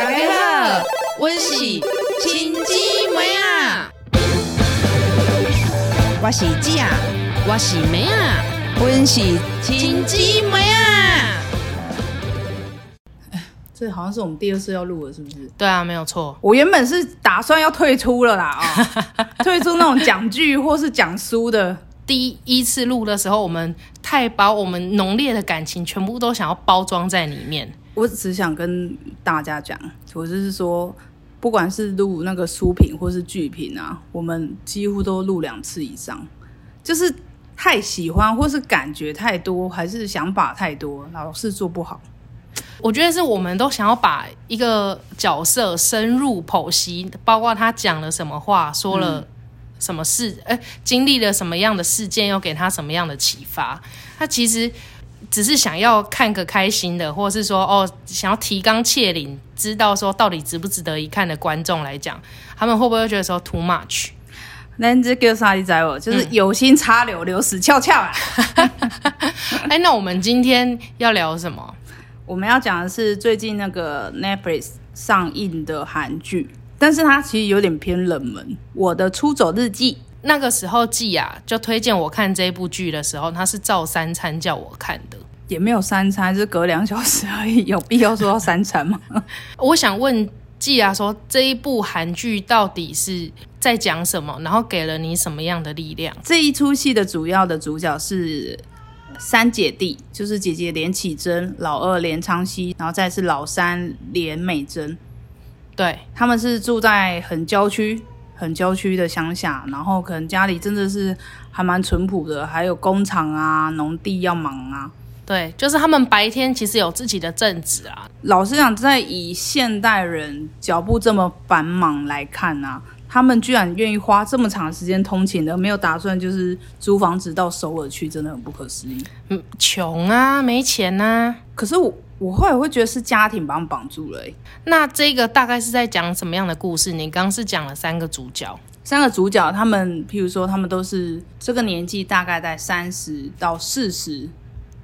大家好，我是亲姊妹啊，我是姐啊，我是妹啊，我是亲姊妹啊。这好像是我们第二次要录了，是不是？对啊，没有错。我原本是打算要退出了啦，啊、退出那种讲剧或是讲书的。第一次录的时候，我们太把我们浓烈的感情全部都想要包装在里面。我只想跟大家讲，我就是说，不管是录那个书评或是剧评啊，我们几乎都录两次以上，就是太喜欢或是感觉太多，还是想法太多，老是做不好。我觉得是我们都想要把一个角色深入剖析，包括他讲了什么话，说了什么事，哎、经历了什么样的事件，又给他什么样的启发。他其实只是想要看个开心的，或者是说哦，想要提纲挈领，知道说到底值不值得一看的观众来讲，他们会不会觉得说 too much？那这叫啥？你知我就是有心插柳，柳死翘翘啊！哎、那我们今天要聊什么？我们要讲的是最近那个 Netflix 上映的韩剧，但是它其实有点偏冷门，《我的出走日记》。那个时候季啊，就推荐我看这部剧的时候，他是照三餐叫我看的。也没有三餐，是隔两小时而已，有必要说到三餐吗？我想问季啊，说这一部韩剧到底是在讲什么？然后给了你什么样的力量？这一出戏的主要的主角是三姐弟，就是姐姐连启贞、老二连昌熙，然后再是老三连美珍。对，他们是住在很郊区、很郊区的乡下，然后可能家里真的是还蛮淳朴的，还有工厂啊、农地要忙啊。对，就是他们白天其实有自己的正职啊。老实讲，在以现代人脚步这么繁忙来看啊，他们居然愿意花这么长时间通勤的，没有打算就是租房子到首尔去，真的很不可思议。嗯，穷啊，没钱啊、可是我我后来会觉得是家庭把他们绑住了、欸。那这个大概是在讲什么样的故事？你刚刚是讲了三个主角，三个主角，他们譬如说，他们都是这个年纪，大概在三十到四十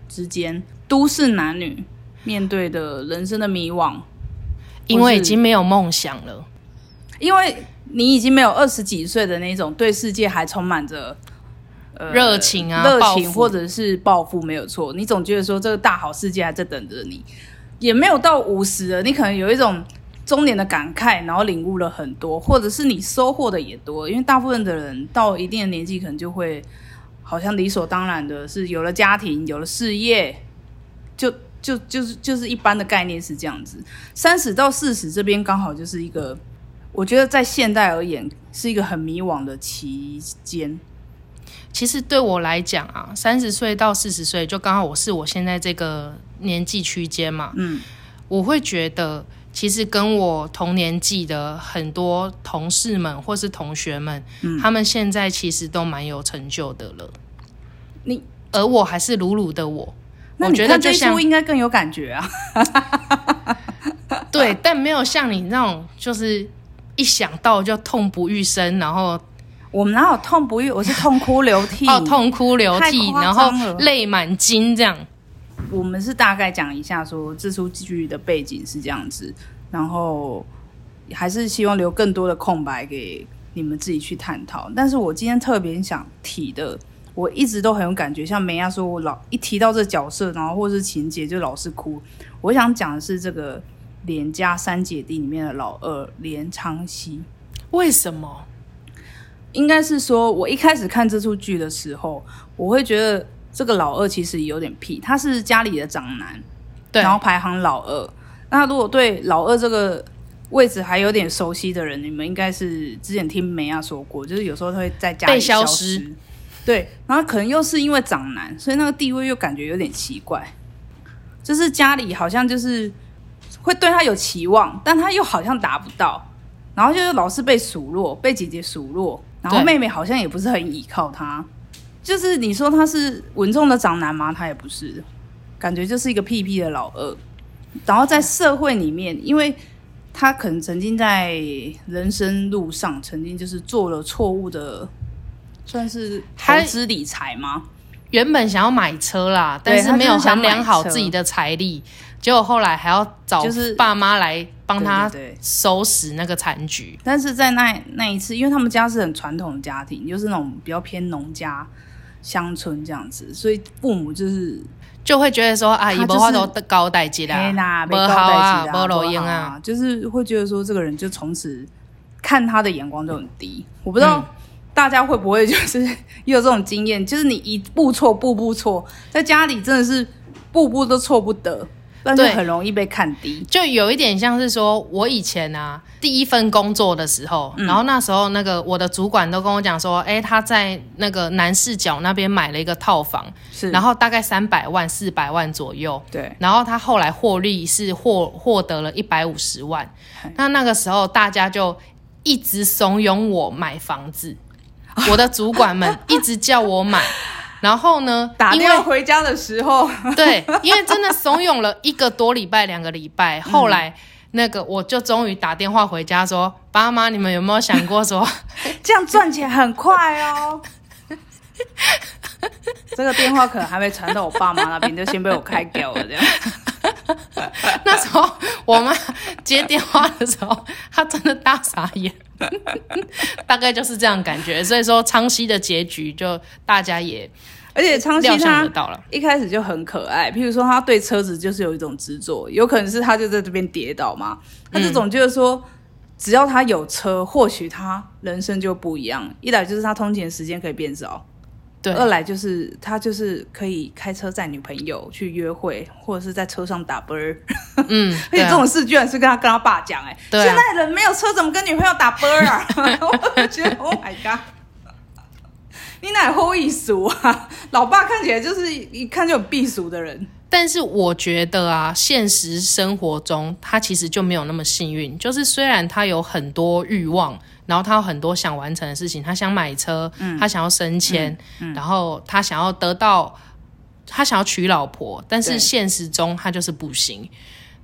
之间，都市男女面对的人生的迷惘，因为已经没有梦想了。因为你已经没有二十几岁的那种对世界还充满着呃热情啊热情或者是抱负，没有错。你总觉得说这个大好世界还在等着你，也没有到五十了，你可能有一种中年的感慨，然后领悟了很多，或者是你收获的也多。因为大部分的人到一定的年纪，可能就会好像理所当然的是有了家庭，有了事业，就就就是就是一般的概念是这样子。三十到四十这边刚好就是一个，我觉得在现代而言是一个很迷惘的期间。其实对我来讲啊，三十岁到四十岁，就刚好我是我现在这个年纪区间嘛，嗯，我会觉得，其实跟我同年纪的很多同事们或是同学们，他们现在其实都蛮有成就的了。你而我还是鲁鲁的我，我那你看这一觉得就像出应该更有感觉啊。对，但没有像你那种，就是一想到就痛不欲生，然后我们哪有痛不欲？我是痛哭流涕。哦痛哭流涕，然后泪满襟这样。我们是大概讲一下说这出剧的背景是这样子，然后还是希望留更多的空白给你们自己去探讨。但是我今天特别想提的，我一直都很有感觉，像梅亚说，我老一提到这角色，然后或是情节就老是哭。我想讲的是这个连家三姐弟里面的老二连昌熙。为什么？应该是说，我一开始看这出剧的时候，我会觉得这个老二其实有点屁，他是家里的长男，对然后排行老二。那如果对老二这个位置还有点熟悉的人，你们应该是之前听梅亚说过，就是有时候他会在家里被消失失。对，然后可能又是因为长男，所以那个地位又感觉有点奇怪，就是家里好像就是会对他有期望，但他又好像达不到，然后就是老是被数落，被姐姐数落，然后妹妹好像也不是很依靠他，就是你说他是稳重的长男吗？他也不是，感觉就是一个屁屁的老二。然后在社会里面，因为他可能曾经在人生路上，曾经就是做了错误的，算是投资理财吗？原本想要买车啦，但是没有衡量好自己的财力，结果后来还要找就是爸妈来帮他对对对。收拾那个残局。但是在那那一次，因为他们家是很传统的家庭，就是那种比较偏农家乡村这样子，所以父母就是就会觉得说啊，他就是伊无法都高代志嘿啦，啦，无没交好啊，不好啊，，就是会觉得说这个人就从此看他的眼光就很低。我不知道大家会不会就是也 有这种经验，就是你一步错步步错，在家里真的是步步都错不得，但就很容易被看低。就有一点像是说，我以前啊第一份工作的时候，嗯。然后那时候那个我的主管都跟我讲说，哎，他在那个南市角那边买了一个套房，是，然后大概三百万、四百万左右。对，然后他后来获利是获获得了一百五十万，那那个时候大家就一直怂恿我买房子，我的主管们一直叫我买，然后呢，打电话回家的时候，对，因为真的怂恿了一个多礼拜、两个礼拜，后来。那个，我就终于打电话回家说：“爸妈，你们有没有想过说，这样赚钱很快哦。这个电话可能还没传到我爸妈那边，就先被我开掉了。这样，那时候我妈接电话的时候，她真的大傻眼，大概就是这样感觉。所以说，昌熙的结局就大家也而且昌熙他。一开始就很可爱，譬如说他对车子就是有一种执着，有可能是他就在这边跌倒嘛，他就总觉得说，只要他有车，或许他人生就不一样。一来就是他通勤的时间可以变少，对，二来就是他就是可以开车载女朋友去约会，或者是在车上打啵儿。嗯，而且这种事居然是跟他跟他爸讲，哎，现在人没有车怎么跟女朋友打啵儿啊？我就觉得 Oh my god！你哪后艺俗啊？老爸看起来就是一看就有避俗的人。但是我觉得啊，现实生活中他其实就没有那么幸运。就是虽然他有很多欲望，然后他有很多想完成的事情，他想买车，他想要升迁，然后他想要得到，他想要娶老婆，但是对。现实中他就是不行。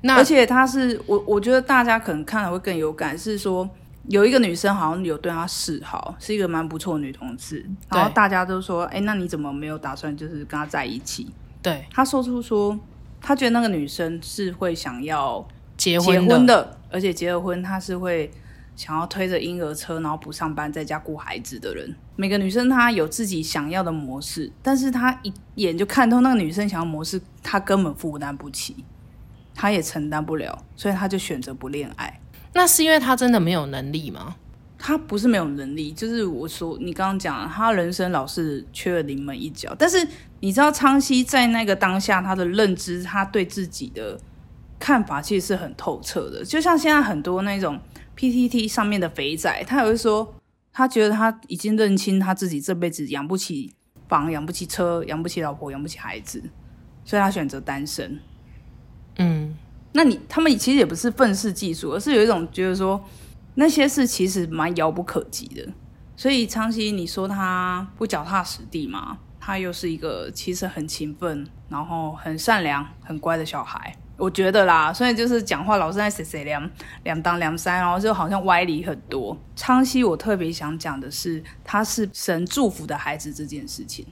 那而且他是我，我觉得大家可能看了会更有感，是说有一个女生好像有对他示好，是一个蛮不错的女同志，然后大家都说，哎，那你怎么没有打算就是跟他在一起？对。他说出说，他觉得那个女生是会想要结结婚的，婚的，而且结了婚，他是会想要推着婴儿车，然后不上班，在家顾孩子的人。每个女生她有自己想要的模式，但是她一眼就看透那个女生想要模式，她根本负担不起，她也承担不了，所以她就选择不恋爱。那是因为她真的没有能力吗？她不是没有能力，就是我说你刚刚讲了，她人生老是缺了临门一脚。但是你知道，昌熙在那个当下，她的认知，她对自己的看法其实是很透彻的。就像现在很多那种 PTT 上面的肥仔，他也会说，他觉得他已经认清他自己这辈子养不起房、养不起车、养不起老婆、养不起孩子，所以他选择单身。嗯，那你他们其实也不是愤世嫉俗，而是有一种觉得说那些事其实蛮遥不可及的。所以昌熙，你说他不脚踏实地嘛？他又是一个其实很勤奋，然后很善良、很乖的小孩。我觉得啦，所以就是讲话老是在谁谁两两当两三，然后就好像歪理很多。昌熙，我特别想讲的是，他是神祝福的孩子这件事情。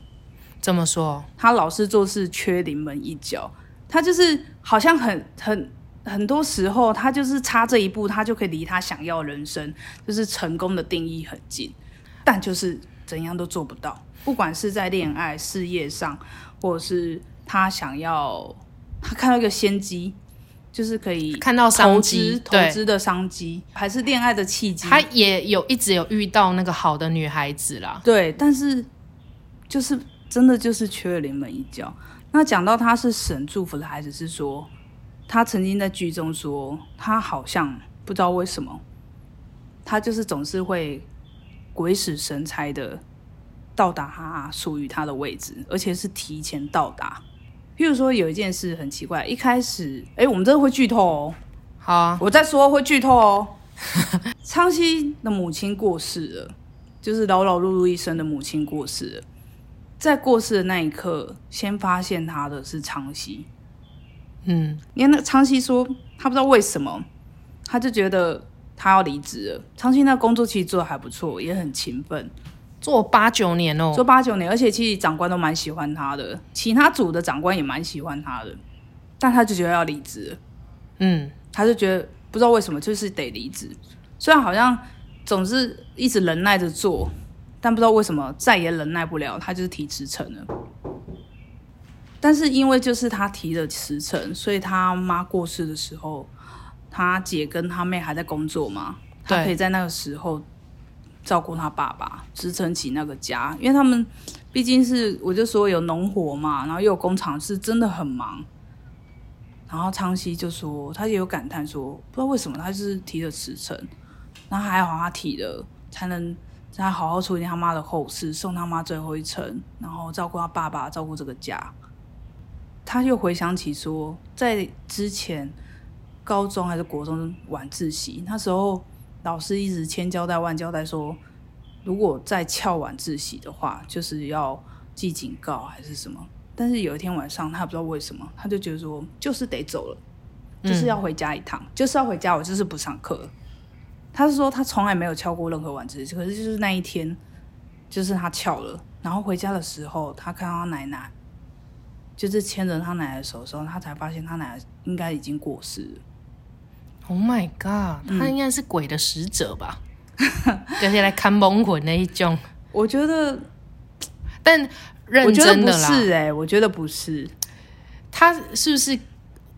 怎么说，他老是做事缺临门一脚，他就是好像很很很多时候，他就是差这一步，他就可以离他想要的人生，就是成功的定义很近，但就是怎样都做不到。不管是在恋爱、事业上，或者是他想要，他看到一个先机，就是可以看到投商机资投资的商机，还是恋爱的契机，他也有一直有遇到那个好的女孩子啦。对，但是就是真的就是缺了临门一脚。那讲到他是神祝福的孩子，是说他曾经在剧中说，他好像不知道为什么，他就是总是会鬼使神差的到达他属于他的位置，而且是提前到达。譬如说有一件事很奇怪，一开始，哎，我们真的会剧透哦，好啊，我再说会剧透哦。昌熙的母亲过世了，就是劳劳碌碌一生的母亲过世了。在过世的那一刻，先发现他的是昌熙。嗯，你看那个昌熙说，他不知道为什么，他就觉得他要离职了。昌熙那工作其实做的还不错，也很勤奋，做八九年哦、做八九年，而且其实长官都蛮喜欢他的，其他组的长官也蛮喜欢他的，但他就觉得要离职。嗯，他就觉得不知道为什么就是得离职。虽然好像总是一直忍耐着做，但不知道为什么再也忍耐不了，他就是提辞呈了。但是因为就是他提了辞呈，所以他妈过世的时候，他姐跟他妹还在工作嘛，他可以在那个时候照顾他爸爸，支撑起那个家，因为他们毕竟是我就说有农活嘛，然后又有工厂，是真的很忙。然后昌熙就说，他也有感叹说，不知道为什么他就是提了辞呈，然后还好他提了，才能才好好处理他妈的后事，送他妈最后一程，然后照顾他爸爸，照顾这个家。他又回想起说，在之前高中还是国中晚自习，那时候老师一直千交代万交代说，如果再翘晚自习的话，就是要记警告还是什么。但是有一天晚上，他不知道为什么，他就觉得说，就是得走了，就是要回家一趟，就是要回家，我就是不上课。他是说他从来没有翘过任何晚自习，可是就是那一天，就是他翘了。然后回家的时候，他看到他奶奶，就是牵着他奶奶的手的时候，他才发现他奶奶应该已经过世了。Oh my god，他嗯应该是鬼的使者吧？就是来看蒙魂那一种，我觉得，但认真的啦，是哎、我觉得不是。他是不是？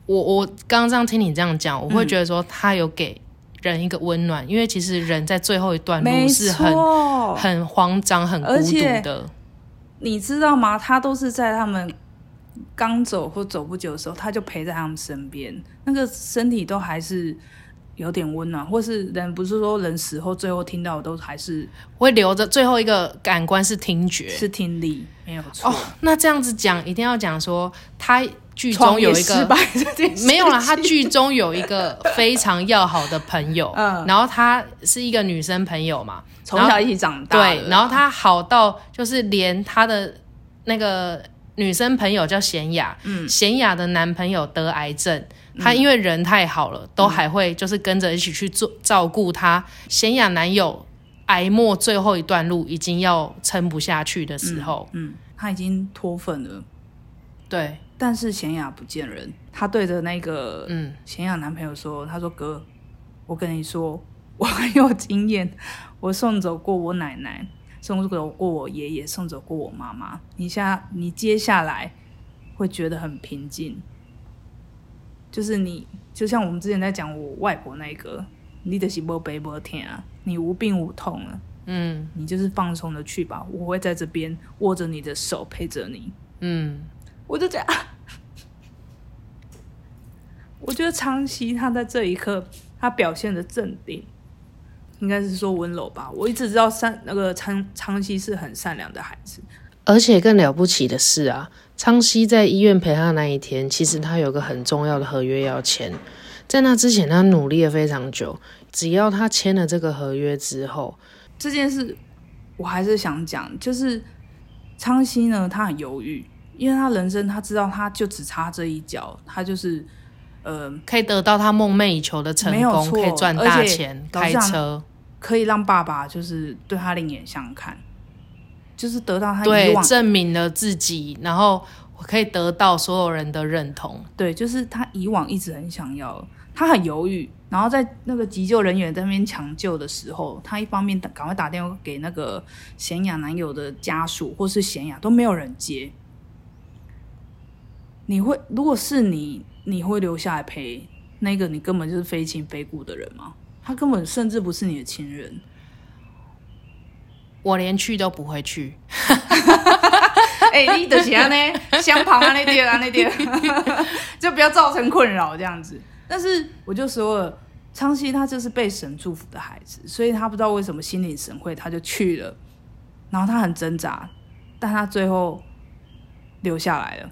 我我刚刚这样听你这样讲，我嗯会觉得说他有给人一个温暖，因为其实人在最后一段没路是很，很慌张、很孤独的。你知道吗？他都是在他们刚走或走不久的时候，他就陪在他们身边，那个身体都还是有点温暖，或是人不是说人死后最后听到的都还是会留着最后一个感官是听觉。是听力，没有错。哦，那这样子讲，一定要讲说他剧中有一个失败没有啦，他剧中有一个非常要好的朋友，嗯然后他是一个女生朋友嘛，从小一起长大，对，然后他好到就是连他的那个女生朋友叫贤雅，嗯，贤雅的男朋友得癌症，她因为人太好了，都还会就是跟着一起去做照顾她。贤雅男友癌末最后一段路已经要撑不下去的时候，嗯，他已经脱粉了。对，但是贤雅不见人，她对着那个嗯，贤雅男朋友说：“她说哥，我跟你说，我很有经验，我送走过我奶奶，送走过我爷爷，送走过我妈妈。你下你接下来会觉得很平静，就是你就像我们之前在讲我外婆那个，你的是无悲无天啊，你无病无痛了，嗯。你就是放松的去吧，我会在这边握着你的手陪着你。”嗯，我就这样，我觉得昌熙他在这一刻他表现的镇定，应该是说温柔吧。我一直知道善那个昌昌熙是很善良的孩子，而且更了不起的是啊，昌熙在医院陪他那一天，其实他有个很重要的合约要签。在那之前，他努力了非常久。只要他签了这个合约之后，这件事我还是想讲，就是昌熙呢，他很犹豫，因为他人生他知道他就只差这一脚，他就是呃可以得到他梦寐以求的成功，可以赚大钱，开车，可以让爸爸就是对他另眼相看，就是得到他以对，往证明了自己，然后我可以得到所有人的认同。对，就是他以往一直很想要，他很犹豫，然后在那个急救人员在那边抢救的时候，他一方面打赶快打电话给那个贤雅男友的家属，或是贤雅都没有人接。你会，如果是你，你会留下来陪那个你根本就是非亲非故的人吗？他根本甚至不是你的亲人。我连去都不会去，哎、你就是安呢，相旁啊那点啊那点，就不要造成困扰这样子。但是我就说了，昌熙他就是被神祝福的孩子，所以他不知道为什么心领神会，他就去了。然后他很挣扎，但他最后留下来了。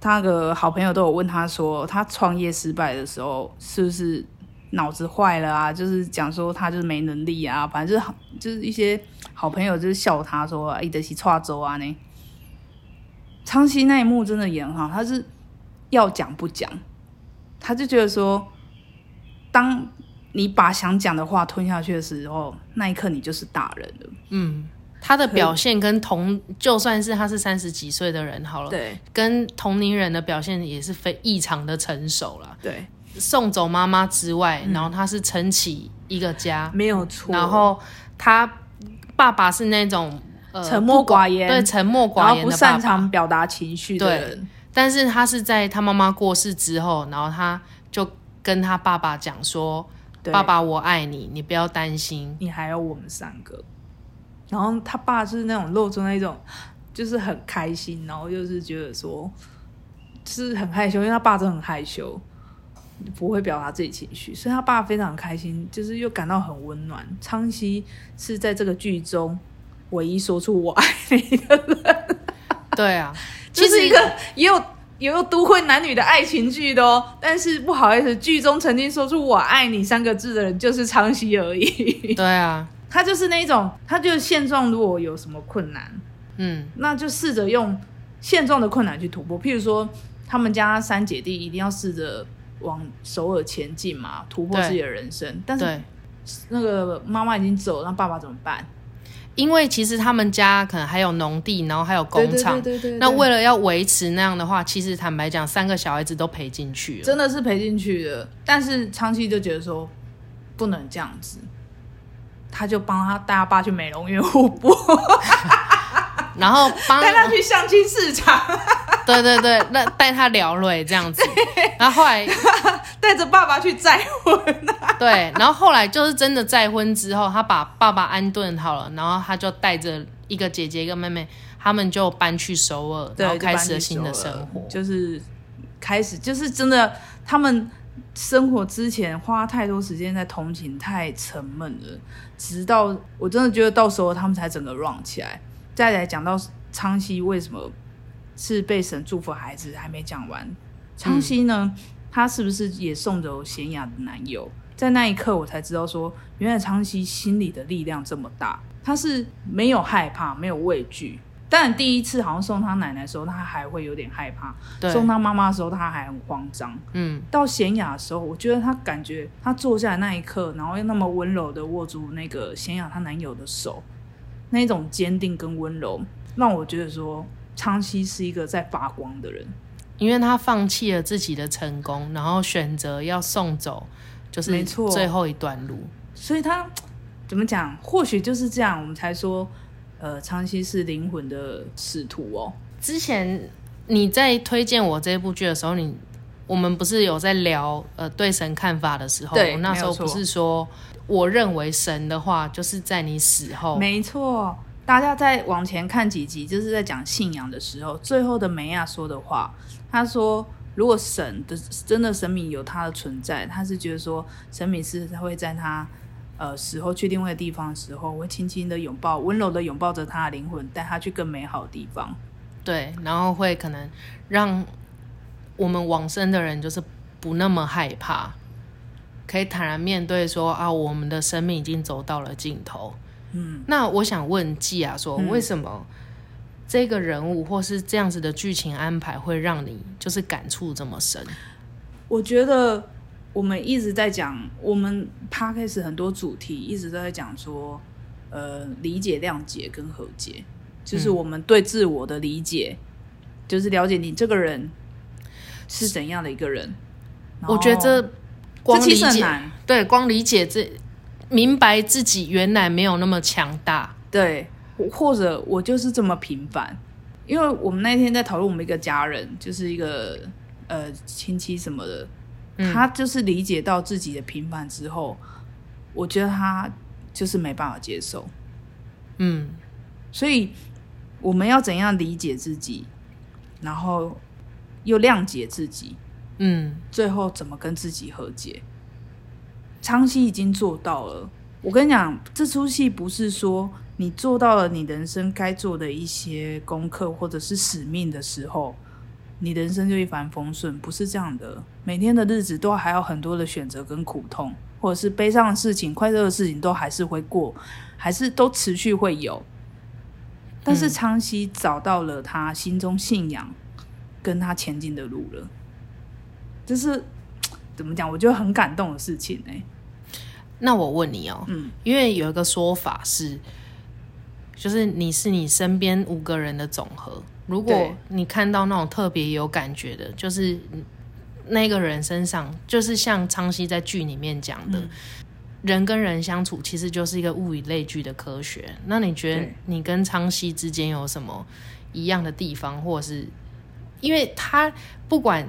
他那个好朋友都有问他说，他创业失败的时候是不是脑子坏了啊？就是讲说他就是没能力啊，反正就是好，就是一些好朋友就是笑他说，哎，德西跨州啊呢。昌熙那一幕真的演很好，他是要讲不讲，他就觉得说，当你把想讲的话吞下去的时候，那一刻你就是大人了。嗯，他的表现跟同，就算是他是三十几岁的人好了，对跟同龄人的表现也是非异常的成熟了。对，送走妈妈之外，嗯。然后他是撑起一个家，没有错。然后他爸爸是那种呃沉默寡言。对沉默然后不寡言的爸爸，擅长表达情绪的对人，但是他是在他妈妈过世之后，然后他就跟他爸爸讲说：“爸爸，我爱你，你不要担心。你还有我们三个。然后他爸是那种露出那种，就是很开心，然后就是觉得说，是很害羞，因为他爸真的很害羞，不会表达自己情绪，所以他爸非常开心，就是又感到很温暖。昌熙是在这个剧中唯一说出“我爱你”的人，”对啊，这是一个也有也有都会男女的爱情剧的哦。但是不好意思，剧中曾经说出“我爱你”三个字的人就是昌熙而已。对啊，他就是那一种，他就是现状如果有什么困难，嗯，那就试着用现状的困难去突破。譬如说，他们家三姐弟一定要试着往首尔前进嘛，突破自己的人生。但是，那个妈妈已经走，那爸爸怎么办？因为其实他们家可能还有农地，然后还有工厂。对对对那为了要维持那样的话，其实坦白讲，三个小孩子都赔进去了。真的是赔进去的。但是昌熙就觉得说不能这样子，他就帮他带他爸去美容院互补，然后帮带他去相亲市场，对对对，那带他聊了这样子。然后后来 带着爸爸去再婚。对，然后后来就是真的再婚之后，他把爸爸安顿好了，然后他就带着一个姐姐一个妹妹，他们就搬去首尔，然后开始了新的生活。就是开始就是真的，他们生活之前花太多时间在同情，太沉闷了。直到我真的觉得到时候他们才整个 run 起来。再来讲到昌熙为什么是被神祝福孩子，还没讲完。昌熙呢，他是不是也送走贤雅的男友？在那一刻，我才知道说，原来昌熙心里的力量这么大，他是没有害怕，没有畏惧。当然，第一次好像送他奶奶的时候，他还会有点害怕；送他妈妈的时候，他还很慌张。嗯，到贤雅的时候，我觉得他感觉他坐下来那一刻，然后又那么温柔的握住那个贤雅她男友的手，那种坚定跟温柔，让我觉得说昌熙是一个在发光的人。因为他放弃了自己的成功，然后选择要送走，就是没错最后一段路。所以他 怎么讲？或许就是这样，我们才说，呃，昌熙是灵魂的使徒哦。之前你在推荐我这部剧的时候，你我们不是有在聊呃对神看法的时候，那时候没有错不是说，我认为神的话就是在你死后，没错，大家再往前看几集，就是在讲信仰的时候，最后的梅亚说的话，他说，如果神的真的神明有他的存在，他是觉得说神明是他会在他呃死后去另外一个地方的时候，会轻轻的拥抱，温柔的拥抱着他的灵魂，带他去更美好的地方。对，然后会可能让我们往生的人就是不那么害怕，可以坦然面对说啊，我们的生命已经走到了尽头。嗯，那我想问季啊，说、为什么这个人物或是这样子的剧情安排会让你就是感触这么深？我觉得我们一直在讲，我们 podcast 很多主题一直都在讲说，呃，理解、谅解跟和解，就是我们对自我的理解，就是了解你这个人是怎样的一个人。我觉得这光理解，对，光理解这明白自己原来没有那么强大。对，或者我就是这么平凡。因为我们那天在讨论我们一个家人，就是一个呃亲戚什么的，他就是理解到自己的平凡之后，我觉得他就是没办法接受。嗯，所以我们要怎样理解自己，然后又谅解自己，嗯，最后怎么跟自己和解？昌熙已经做到了。我跟你讲，这出戏不是说你做到了你人生该做的一些功课或者是使命的时候，你人生就一帆风顺，不是这样的。每天的日子都还有很多的选择跟苦痛，或者是悲伤的事情、快乐的事情，都还是会过，还是都持续会有。但是昌熙找到了他心中信仰，跟他前进的路了，这是怎么讲？我觉得很感动的事情哎、那我问你哦，嗯，因为有一个说法是，就是你是你身边五个人的总和。如果你看到那种特别有感觉的，就是那个人身上，就是像昌熙在剧里面讲的，人跟人相处其实就是一个物以类聚的科学。那你觉得你跟昌熙之间有什么一样的地方，或者是因为他不管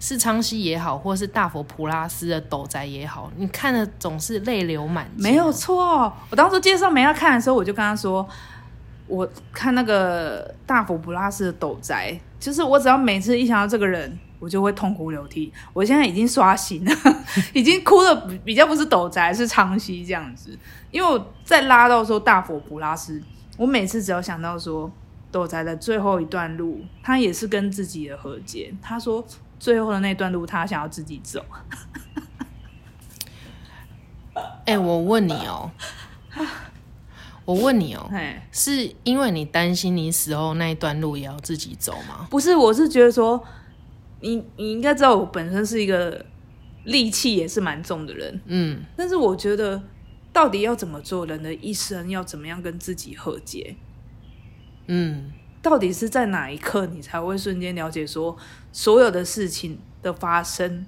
是昌熙也好，或是大佛普拉斯的斗宅也好，你看的总是泪流满襟。没有错。我当初介绍梅亚看的时候，我就跟他说，我看那个大佛普拉斯的斗宅，就是我只要每次一想到这个人，我就会痛哭流涕。我现在已经刷新了，已经哭的比比较不是斗宅，是昌熙这样子。因为我在拉到说大佛普拉斯，我每次只要想到说斗宅的最后一段路，他也是跟自己的和解。他说最后的那段路，他想要自己走。哎、我问你哦，我问你哦，哎，是因为你担心你死后那一段路也要自己走吗？不是，我是觉得说，你你应该知道，我本身是一个戾气也是蛮重的人，嗯，但是我觉得到底要怎么做，人的一生要怎么样跟自己和解，嗯，到底是在哪一刻你才会瞬间了解说，所有的事情的发生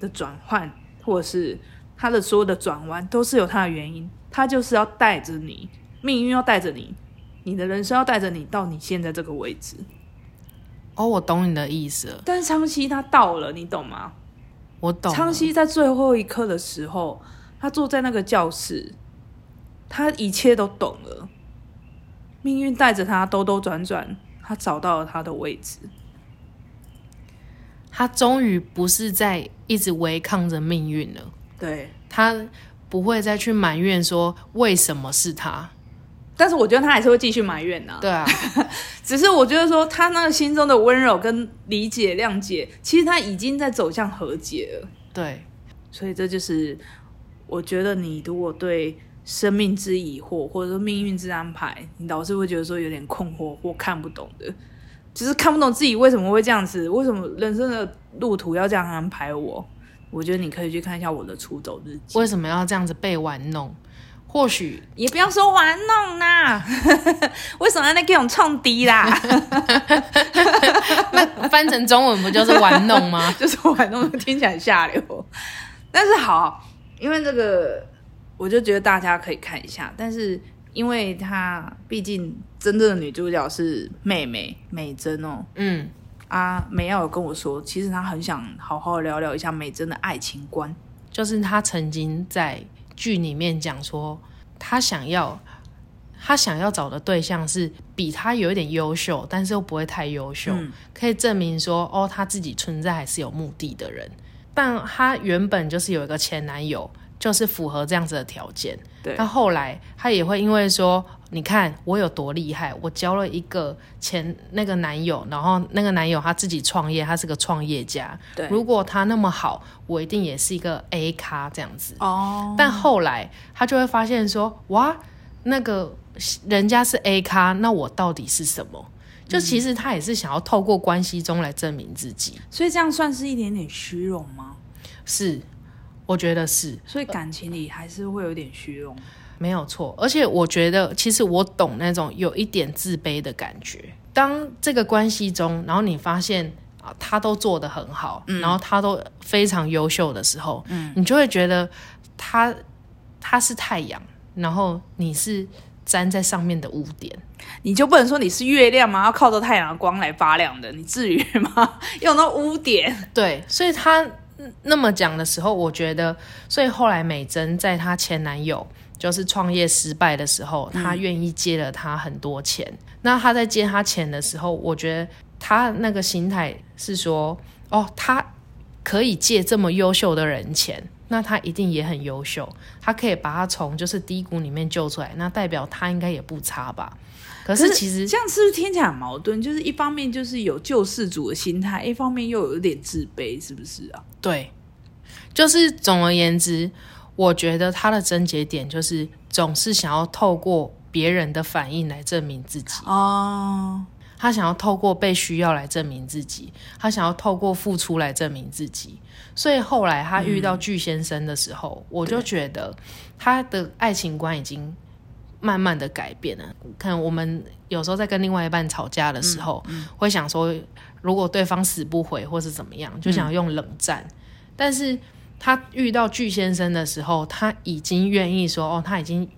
的转换，或者是它的所有的转弯，都是有它的原因，它就是要带着你，命运要带着你，你的人生要带着你到你现在这个位置。哦，我懂你的意思了，但是昌熙他到了，你懂吗？我懂了。昌熙在最后一刻的时候，他坐在那个教室，他一切都懂了。命运带着他兜兜转转，他找到了他的位置。他终于不是在一直违抗着命运了，对，他不会再去埋怨说为什么是他。但是我觉得他还是会继续埋怨呐、对啊，只是我觉得说他那个心中的温柔跟理解、谅解，其实他已经在走向和解了。对，所以这就是我觉得你如果对生命之疑惑，或者说命运之安排，你老是会觉得说有点困惑或看不懂的，就是看不懂自己为什么会这样子，为什么人生的路途要这样安排我。我觉得你可以去看一下我的出走日记，为什么要这样子被玩弄？或许也不要说玩弄啦，为什么要那给我创低啦？翻成中文不就是玩弄吗？就是玩弄，听起来很下流。但是好，因为这个，我就觉得大家可以看一下。但是因为她毕竟真正的女主角是妹妹美珍哦，嗯，啊，美耀有跟我说，其实她很想好好聊聊一下美珍的爱情观。就是她曾经在剧里面讲说，她想要她想要找的对象是比她有一点优秀，但是又不会太优秀，嗯可以证明说哦她自己存在还是有目的的人。但她原本就是有一个前男友，就是符合这样子的条件。对但后来他也会因为说，你看我有多厉害，我交了一个前那个男友，然后那个男友他自己创业，他是个创业家。对如果他那么好，我一定也是一个 A 咖这样子。哦，但后来他就会发现说，哇，那个人家是 A 咖，那我到底是什么？就其实他也是想要透过关系中来证明自己，所以这样算是一点点虚荣吗？是，我觉得是所以感情里还是会有点虚荣。没有错。而且我觉得，其实我懂那种有一点自卑的感觉。当这个关系中，然后你发现啊，他都做得很好，嗯然后他都非常优秀的时候，嗯，你就会觉得他他是太阳，然后你是粘在上面的污点。你就不能说你是月亮吗？要靠着太阳的光来发亮的，你至于吗？有那污点。对，所以他嗯那么讲的时候，我觉得，所以后来美珍在她前男友就是创业失败的时候，她愿意借了他很多钱。那她在借他钱的时候，我觉得她那个心态是说，哦，他可以借这么优秀的人钱。那他一定也很优秀，他可以把他从就是低谷里面救出来，那代表他应该也不差吧？可是其实这样是不是听起来很矛盾？就是一方面就是有救世主的心态，一方面又有一点自卑，是不是啊？对，就是总而言之，我觉得他的症结点就是总是想要透过别人的反应来证明自己，哦，他想要透过被需要来证明自己，他想要透过付出来证明自己。所以后来他遇到巨先生的时候，我就觉得他的爱情观已经慢慢的改变了。看我们有时候在跟另外一半吵架的时候，会想说，如果对方死不回或是怎么样，就想要用冷战。但是他遇到巨先生的时候，他已经愿意说哦，他已经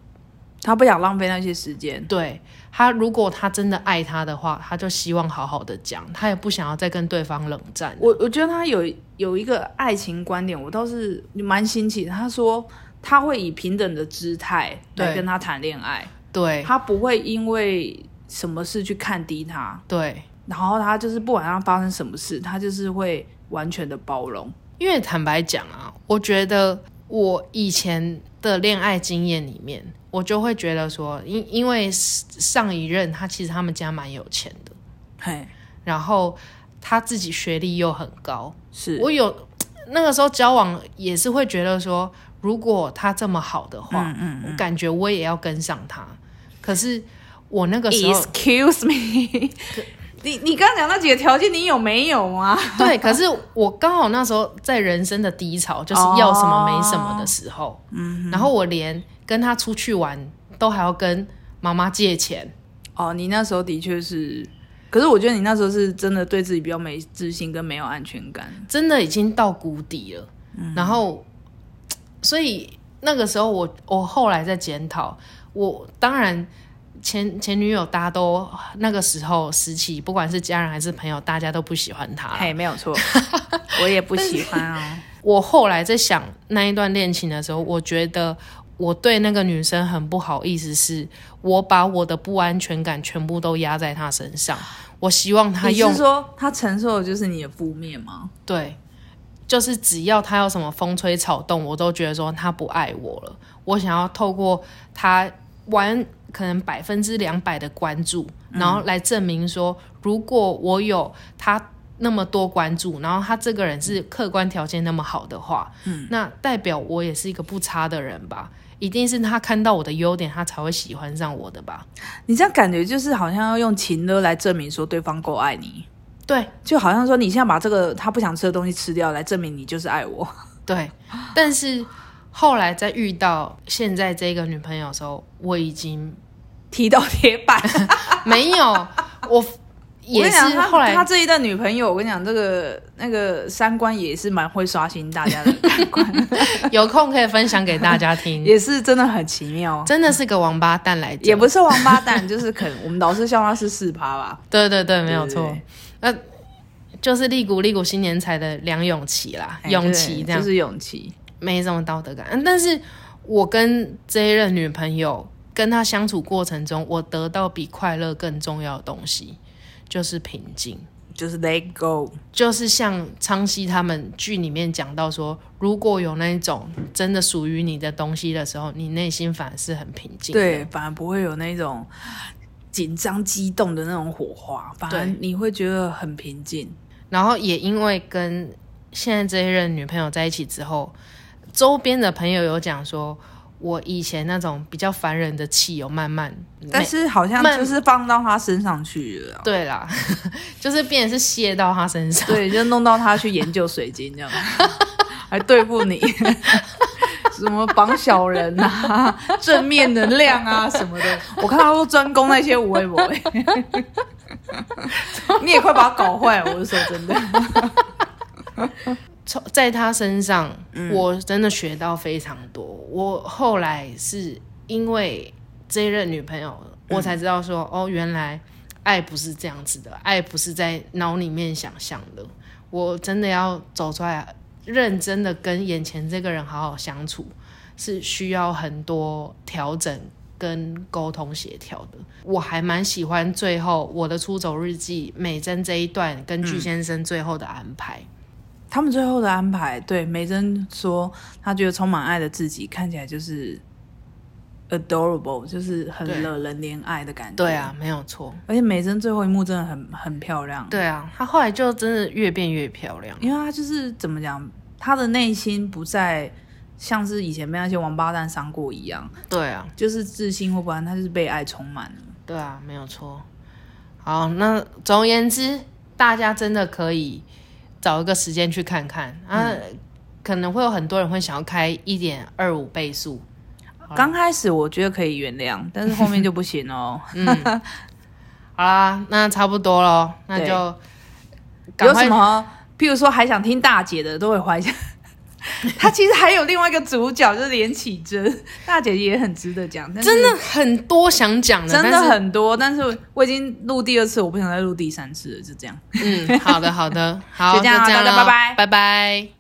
他不想浪费那些时间。对他，如果他真的爱他的话，他就希望好好的讲，他也不想要再跟对方冷战。我我觉得他有有一个爱情观点，我倒是蛮新奇的。他说他会以平等的姿态来对。跟他谈恋爱，对。他不会因为什么事去看低他，对，然后他就是不管他发生什么事，他就是会完全的包容。因为坦白讲啊，我觉得我以前的恋爱经验里面，我就会觉得说，因因为上一任他其实他们家蛮有钱的，嘿，然后他自己学历又很高，是。我有 那个时候交往也是会觉得说，如果他这么好的话，嗯我感觉我也要跟上他。可是我那个时候 Excuse me，你你刚刚讲那几个条件，你有没有啊？对，可是我刚好那时候在人生的低潮，就是要什么没什么的时候，嗯，然后我连跟他出去玩都还要跟妈妈借钱，哦，你那时候的确是，可是我觉得你那时候是真的对自己比较没自信跟没有安全感。真的已经到谷底了。然后，所以那个时候我我后来在检讨，我当然前前女友大家都那个时候时期，不管是家人还是朋友，大家都不喜欢他啦。嘿，没有错，我也不喜欢哦。我后来在想那一段恋情的时候，我觉得我对那个女生很不好意思是，我把我的不安全感全部都压在她身上。我希望她你用是说她承受的就是你的负面吗？对，就是只要他有什么风吹草动，我都觉得说他不爱我了。我想要透过他完可能百分之两百的关注，然后来证明说，如果我有他那么多关注，然后他这个人是客观条件那么好的话，嗯，那代表我也是一个不差的人吧。一定是他看到我的优点，他才会喜欢上我的吧？你这样感觉就是好像要用情勒来证明说对方够爱你，对。就好像说你现在把这个他不想吃的东西吃掉，来证明你就是爱我。对，但是后来在遇到现在这个女朋友的时候，我已经踢到铁板。没有，我我也是跟你讲，他后来他这一段女朋友，我跟你讲，这个那个三观也是蛮会刷新大家的三观，有空可以分享给大家听，也是真的很奇妙。真的是个王八蛋来着，也不是王八蛋，就是可能我们老是笑他是四趴吧，对对对，没有错。对，那就是利古利古新年才的梁咏琪啦，哎咏琪这样就是勇琪。没什么道德感，嗯但是我跟这一任女朋友跟她相处过程中，我得到比快乐更重要的东西，就是平静。就是 let go，就是像昌熙他们剧里面讲到说，如果有那种真的属于你的东西的时候，你内心反而是很平静。对，反而不会有那种紧张激动的那种火花，反而你会觉得很平静。然后也因为跟现在这一任女朋友在一起之后，周边的朋友有讲说，我以前那种比较烦人的气有慢慢，但是好像就是放到他身上去了啊，对啦，就是变成是卸到他身上。对，就弄到他去研究水晶这样，还对付你，什么绑小人啊，正面能量啊什么的，我看他都专攻那些无为不为，你也快把他搞坏了，我是说真的。从在他身上，嗯我真的学到非常多。我后来是因为这一任女朋友，嗯我才知道说，哦，原来爱不是这样子的，爱不是在脑里面想象的。我真的要走出来，认真的跟眼前这个人好好相处，是需要很多调整。跟沟通协调的，我还蛮喜欢最后我的出走日记美珍这一段跟具先生最后的安排。他们最后的安排，对美珍说，她觉得充满爱的自己看起来就是 adorable，就是很惹人怜爱的感觉。对啊，，没有错。而且美珍最后一幕真的很很漂亮。对啊，她后来就真的越变越漂亮。因为她就是怎么讲，她的内心不再像是以前被那些王八蛋伤过一样，对啊，就是自信或不安，她就是被爱充满了。对啊，没有错。好，那总而言之，大家真的可以找一个时间去看看啊。可能会有很多人会想要开一点二五倍速，刚开始我觉得可以原谅，但是后面就不行哦。嗯好啦，那差不多咯，那就有什么？譬如说还想听大姐的，都会怀想。他其实还有另外一个主角，就是连启真大姐也很值得讲，但是真的很多想讲的，真的很多。但是我已经录第二次，我不想再录第三次了，就这样。嗯，好的好的，好，就这样大家拜拜拜拜。